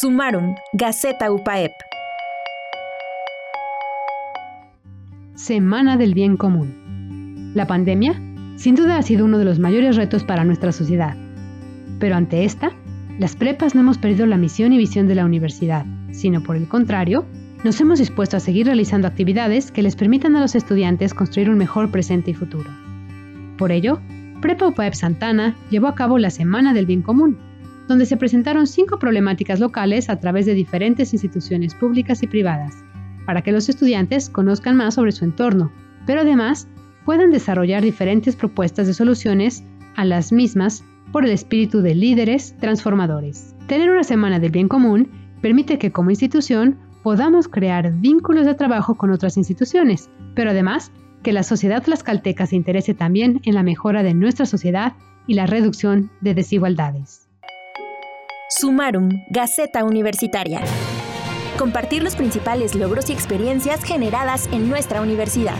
Sumaron, Gaceta UPAEP. Semana del Bien Común. La pandemia, sin duda, ha sido uno de los mayores retos para nuestra sociedad. Pero ante esta, las prepas no hemos perdido la misión y visión de la universidad, sino por el contrario, nos hemos dispuesto a seguir realizando actividades que les permitan a los estudiantes construir un mejor presente y futuro. Por ello, Prepa UPAEP Santana llevó a cabo la Semana del Bien Común, donde se presentaron cinco problemáticas locales a través de diferentes instituciones públicas y privadas, para que los estudiantes conozcan más sobre su entorno, pero además puedan desarrollar diferentes propuestas de soluciones a las mismas por el espíritu de líderes transformadores. Tener una semana del bien común permite que como institución podamos crear vínculos de trabajo con otras instituciones, pero además que la sociedad tlaxcalteca se interese también en la mejora de nuestra sociedad y la reducción de desigualdades. Sumarum, Gaceta Universitaria. Compartir los principales logros y experiencias generadas en nuestra universidad.